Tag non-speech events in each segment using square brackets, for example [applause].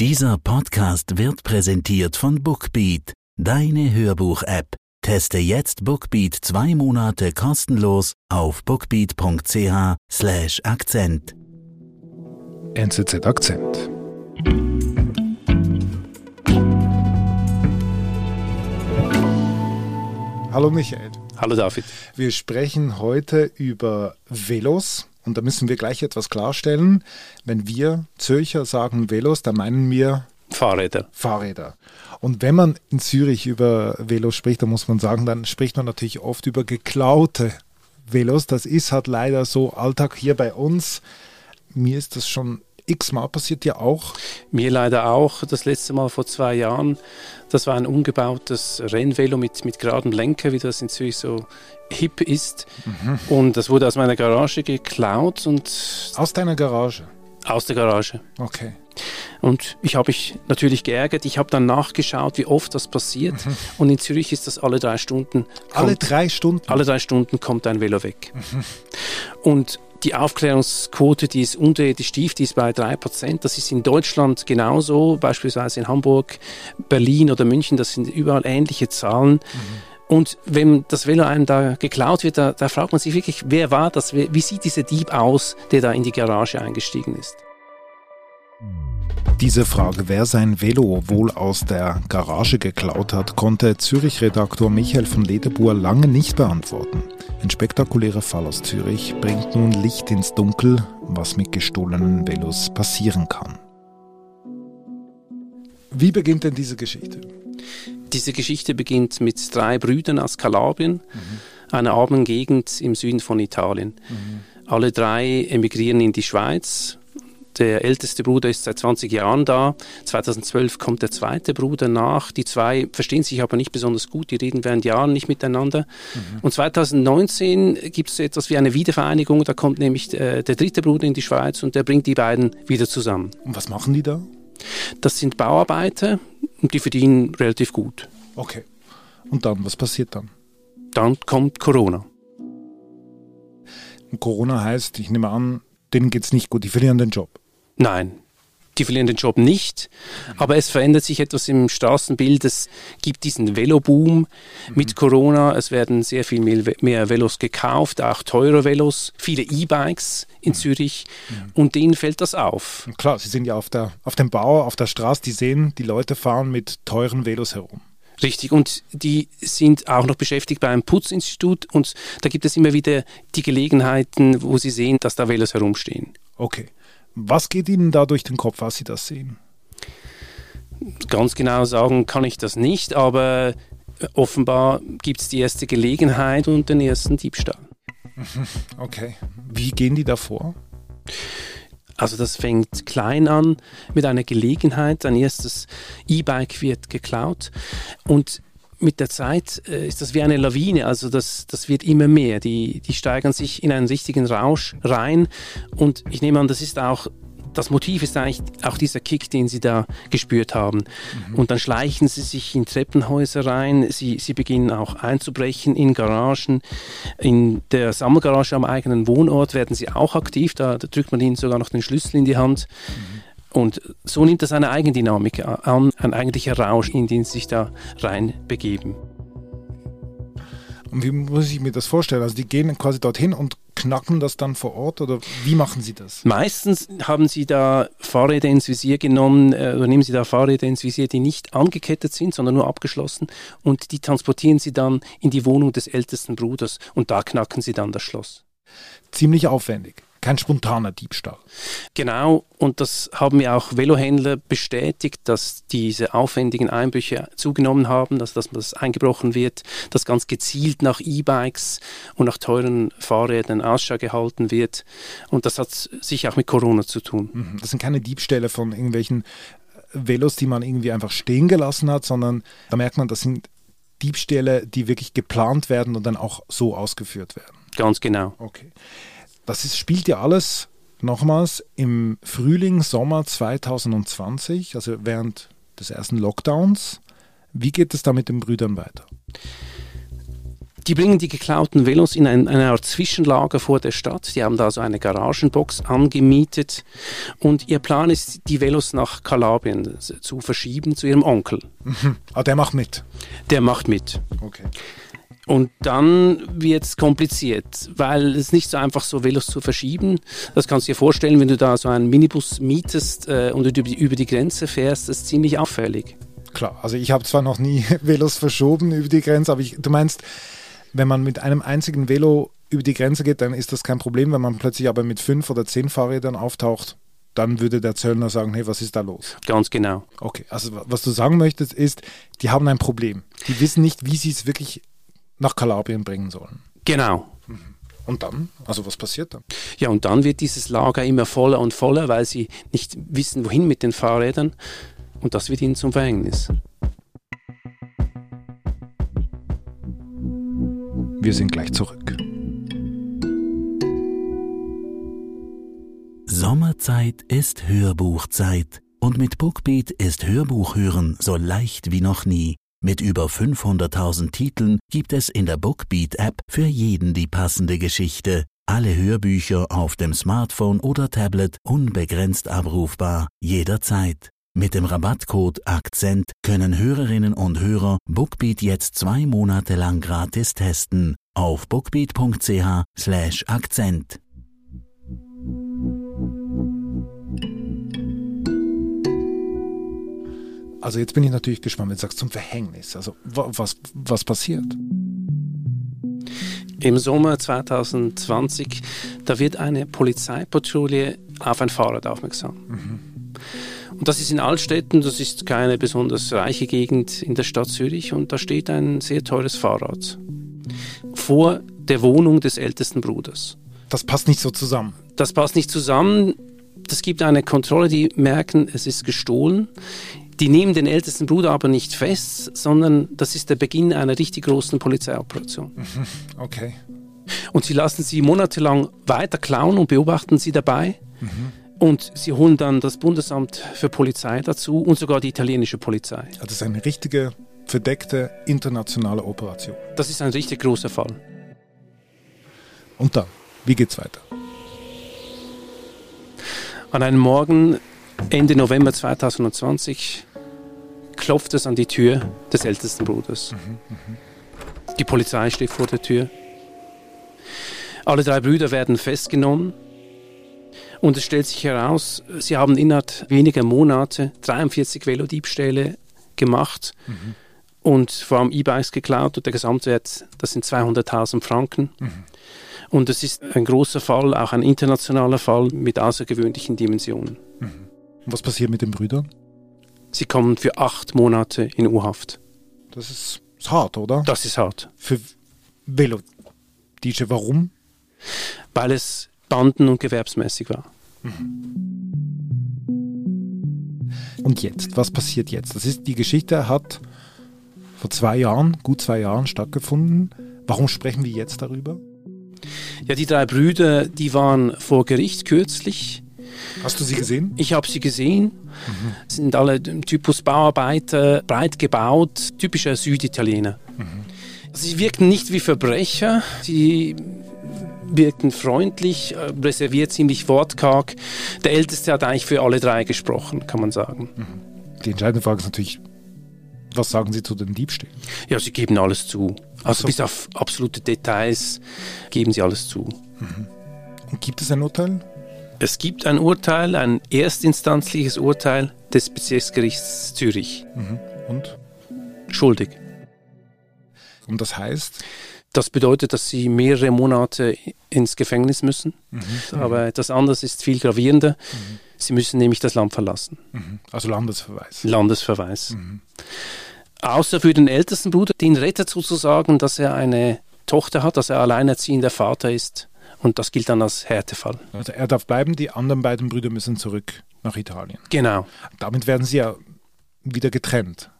Dieser Podcast wird präsentiert von Bookbeat, deine Hörbuch-App. Teste jetzt Bookbeat zwei Monate kostenlos auf bookbeat.ch/slash Akzent. NZZ Akzent. Hallo Michael. Hallo David. Wir sprechen heute über Velos und da müssen wir gleich etwas klarstellen. Wenn wir Zürcher sagen Velos, dann meinen wir Fahrräder. Fahrräder. Und wenn man in Zürich über Velos spricht, dann muss man sagen, dann spricht man natürlich oft über geklaute Velos. Das ist halt leider so Alltag hier bei uns. Mir ist das schon x-mal passiert ja auch. Mir leider auch. Das letzte Mal vor zwei Jahren. Das war ein umgebautes Rennvelo mit, mit geradem Lenker, wie das in Zürich so hip ist. Mhm. Und das wurde aus meiner Garage geklaut. Und aus deiner Garage? Aus der Garage. Okay. Und ich habe mich natürlich geärgert. Ich habe dann nachgeschaut, wie oft das passiert. Mhm. Und in Zürich ist das alle drei Stunden. Kommt, alle drei Stunden? Alle drei Stunden kommt ein Velo weg. Mhm. Und die Aufklärungsquote, die ist unterirdisch tief, die ist bei 3%. Das ist in Deutschland genauso, beispielsweise in Hamburg, Berlin oder München, das sind überall ähnliche Zahlen. Mhm. Und wenn das Velo einem da geklaut wird, da, da fragt man sich wirklich, wer war das? Wie sieht dieser Dieb aus, der da in die Garage eingestiegen ist? Diese Frage, wer sein Velo wohl aus der Garage geklaut hat, konnte Zürich-Redaktor Michael von Lederbuhr lange nicht beantworten. Ein spektakulärer Fall aus Zürich bringt nun Licht ins Dunkel, was mit gestohlenen Velos passieren kann. Wie beginnt denn diese Geschichte? Diese Geschichte beginnt mit drei Brüdern aus Kalabrien, mhm. einer armen Gegend im Süden von Italien. Mhm. Alle drei emigrieren in die Schweiz, der älteste Bruder ist seit 20 Jahren da. 2012 kommt der zweite Bruder nach. Die zwei verstehen sich aber nicht besonders gut. Die reden während Jahren nicht miteinander. Mhm. Und 2019 gibt es etwas wie eine Wiedervereinigung. Da kommt nämlich äh, der dritte Bruder in die Schweiz und der bringt die beiden wieder zusammen. Und was machen die da? Das sind Bauarbeiter und die verdienen relativ gut. Okay. Und dann, was passiert dann? Dann kommt Corona. Und Corona heißt, ich nehme an, denen geht es nicht gut, die verlieren den Job. Nein, die verlieren den Job nicht, aber es verändert sich etwas im Straßenbild. Es gibt diesen Veloboom mhm. mit Corona. Es werden sehr viel mehr, Velos gekauft, auch teure Velos, viele E-Bikes in mhm. Zürich mhm. und denen fällt das auf. Klar, sie sind ja auf, der, auf dem Bau, auf der Straße, die sehen, die Leute fahren mit teuren Velos herum. Richtig, und die sind auch noch beschäftigt bei einem Putzinstitut und da gibt es immer wieder die Gelegenheiten, wo sie sehen, dass da Velos herumstehen. Okay. Was geht Ihnen da durch den Kopf, als Sie das sehen? Ganz genau sagen kann ich das nicht, aber offenbar gibt es die erste Gelegenheit und den ersten Diebstahl. [laughs] Okay. Wie gehen die da vor? Also das fängt klein an mit einer Gelegenheit. Ein erstes E-Bike wird geklaut und mit der Zeit äh, ist das wie eine Lawine, also das, das wird immer mehr. Die, die steigern sich in einen richtigen Rausch rein und ich nehme an, das ist auch das Motiv ist eigentlich auch dieser Kick, den sie da gespürt haben. Mhm. Und dann schleichen sie sich in Treppenhäuser rein, sie, sie beginnen auch einzubrechen in Garagen. In der Sammelgarage am eigenen Wohnort werden sie auch aktiv, da, da drückt man ihnen sogar noch den Schlüssel in die Hand. Mhm. Und so nimmt das eine Eigendynamik an, ein eigentlicher Rausch, in den sie sich da reinbegeben. Und wie muss ich mir das vorstellen? Also die gehen quasi dorthin und knacken das dann vor Ort oder wie machen Sie das? Meistens haben Sie da Fahrräder ins Visier genommen äh, oder nehmen Sie da Fahrräder ins Visier, die nicht angekettet sind, sondern nur abgeschlossen und die transportieren Sie dann in die Wohnung des ältesten Bruders und da knacken Sie dann das Schloss. Ziemlich aufwendig kein spontaner Diebstahl. Genau, und das haben mir auch Velohändler bestätigt, dass diese aufwendigen Einbrüche zugenommen haben, dass, dass das eingebrochen wird, dass ganz gezielt nach E-Bikes und nach teuren Fahrrädern Ausschau gehalten wird. Und das hat sicher auch mit Corona zu tun. Mhm. Das sind keine Diebstähle von irgendwelchen Velos, die man irgendwie einfach stehen gelassen hat, sondern da merkt man, das sind Diebstähle, die wirklich geplant werden und dann auch so ausgeführt werden. Ganz genau. Okay. Das ist, spielt ja alles nochmals im Frühling, Sommer 2020, also während des ersten Lockdowns. Wie geht es da mit den Brüdern weiter? Die bringen die geklauten Velos in ein, eine Art Zwischenlager vor der Stadt. Die haben da so eine Garagenbox angemietet. Und ihr Plan ist, die Velos nach Kalabrien zu verschieben, zu ihrem Onkel. Mhm. Ah, der macht mit. Der macht mit. Okay. Und dann wird es kompliziert, weil es nicht so einfach so Velos zu verschieben. Das kannst du dir vorstellen, wenn du da so einen Minibus mietest äh, und du über die Grenze fährst, das ist ziemlich auffällig. Klar, also ich habe zwar noch nie [laughs] Velos verschoben über die Grenze, aber ich, du meinst, wenn man mit einem einzigen Velo über die Grenze geht, dann ist das kein Problem. Wenn man plötzlich aber mit fünf oder zehn Fahrrädern auftaucht, dann würde der Zöllner sagen, hey, was ist da los? Ganz genau. Okay, also was du sagen möchtest ist, die haben ein Problem. Die wissen nicht, wie sie es wirklich nach Kalabrien bringen sollen. Genau. Und dann? Also was passiert dann? Ja, und dann wird dieses Lager immer voller und voller, weil sie nicht wissen, wohin mit den Fahrrädern. Und das wird ihnen zum Verhängnis. Wir sind gleich zurück. Sommerzeit ist Hörbuchzeit und mit Bookbeat ist Hörbuchhören so leicht wie noch nie. Mit über 500.000 Titeln gibt es in der Bookbeat-App für jeden die passende Geschichte. Alle Hörbücher auf dem Smartphone oder Tablet unbegrenzt abrufbar, jederzeit. Mit dem Rabattcode Akzent können Hörerinnen und Hörer Bookbeat jetzt zwei Monate lang gratis testen auf bookbeat.ch slash Akzent. Also jetzt bin ich natürlich gespannt, wenn du sagst zum Verhängnis. Also was, was passiert? Im Sommer 2020, da wird eine Polizeipatrouille auf ein Fahrrad aufmerksam. Mhm. Und das ist in Altstädten, das ist keine besonders reiche Gegend in der Stadt Zürich und da steht ein sehr teures Fahrrad vor der Wohnung des ältesten Bruders. Das passt nicht so zusammen. Das passt nicht zusammen. Es gibt eine Kontrolle, die merken, es ist gestohlen. Die nehmen den ältesten Bruder aber nicht fest, sondern das ist der Beginn einer richtig großen Polizeioperation. [laughs] Okay. Und sie lassen sie monatelang weiter klauen und beobachten sie dabei. Mhm. Und sie holen dann das Bundesamt für Polizei dazu und sogar die italienische Polizei. Also das ist eine richtige verdeckte internationale Operation. Das ist ein richtig großer Fall. Und dann, wie geht's weiter? An einem Morgen Ende November 2020 klopft es an die Tür des ältesten Bruders. Mhm, mh. Die Polizei steht vor der Tür. Alle drei Brüder werden festgenommen. Und es stellt sich heraus, sie haben innerhalb weniger Monate 43 Velodiebstähle gemacht mhm. und vor allem E-Bikes geklaut. Und der Gesamtwert, das sind 200.000 Franken. Mhm. Und es ist ein großer Fall, auch ein internationaler Fall mit außergewöhnlichen Dimensionen. Mhm. Und was passiert mit den Brüdern? Sie kommen für acht Monate in U-Haft. Das ist, ist, hart, oder? Das ist hart. Für Velo-DJ, warum? Weil es banden- und gewerbsmäßig war. Und jetzt, was passiert jetzt? Das ist, die Geschichte hat vor zwei Jahren, gut zwei Jahren stattgefunden. Warum sprechen wir jetzt darüber? Ja, die drei Brüder, die waren vor Gericht kürzlich Hast du sie gesehen? Ich habe sie gesehen. Mhm. Sind alle Typus Bauarbeiter, breit gebaut, typischer Süditaliener. Mhm. Sie wirkten nicht wie Verbrecher. Sie wirkten freundlich, äh, reserviert, ziemlich wortkarg. Der Älteste hat eigentlich für alle drei gesprochen, kann man sagen. Mhm. Die entscheidende Frage ist natürlich, was sagen Sie zu den Diebstählen? Ja, Sie geben alles zu. Also so. bis auf absolute Details geben Sie alles zu. Mhm. Und gibt es ein Urteil? Es gibt ein Urteil, ein erstinstanzliches Urteil des Bezirksgerichts Zürich. Mhm. Und? Schuldig. Und das heißt? Das bedeutet, dass sie mehrere Monate ins Gefängnis müssen. Mhm. Aber das andere ist viel gravierender. Mhm. Sie müssen nämlich das Land verlassen. Mhm. Also Landesverweis. Landesverweis. Mhm. Außer für den ältesten Bruder, den rettet sozusagen, dass er eine Tochter hat, dass er alleinerziehender Vater ist und das gilt dann als Härtefall. Also er darf bleiben, die anderen beiden Brüder müssen zurück nach Italien. Genau. Damit werden sie ja wieder getrennt.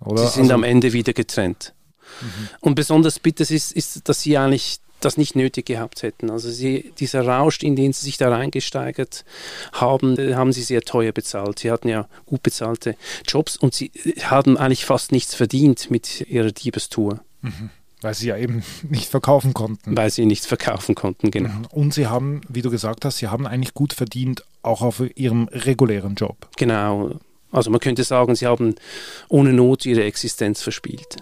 Oder? Sie sind also, am Ende wieder getrennt. Mhm. Und besonders bitter ist, ist, dass sie eigentlich das nicht nötig gehabt hätten. Also sie, dieser Rausch, in den sie sich da reingesteigert haben, haben sie sehr teuer bezahlt. Sie hatten ja gut bezahlte Jobs und sie haben eigentlich fast nichts verdient mit ihrer Diebestour. Mhm. Weil sie ja eben [laughs] nicht verkaufen konnten. Weil sie nicht verkaufen konnten, genau. Mhm. Und sie haben, wie du gesagt hast, sie haben eigentlich gut verdient, auch auf ihrem regulären Job. Genau. Also man könnte sagen, sie haben ohne Not ihre Existenz verspielt.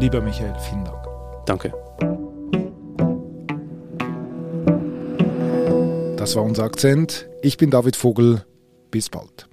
Lieber Michael, vielen Dank. Danke. Das war unser Akzent. Ich bin David Vogel. Bis bald.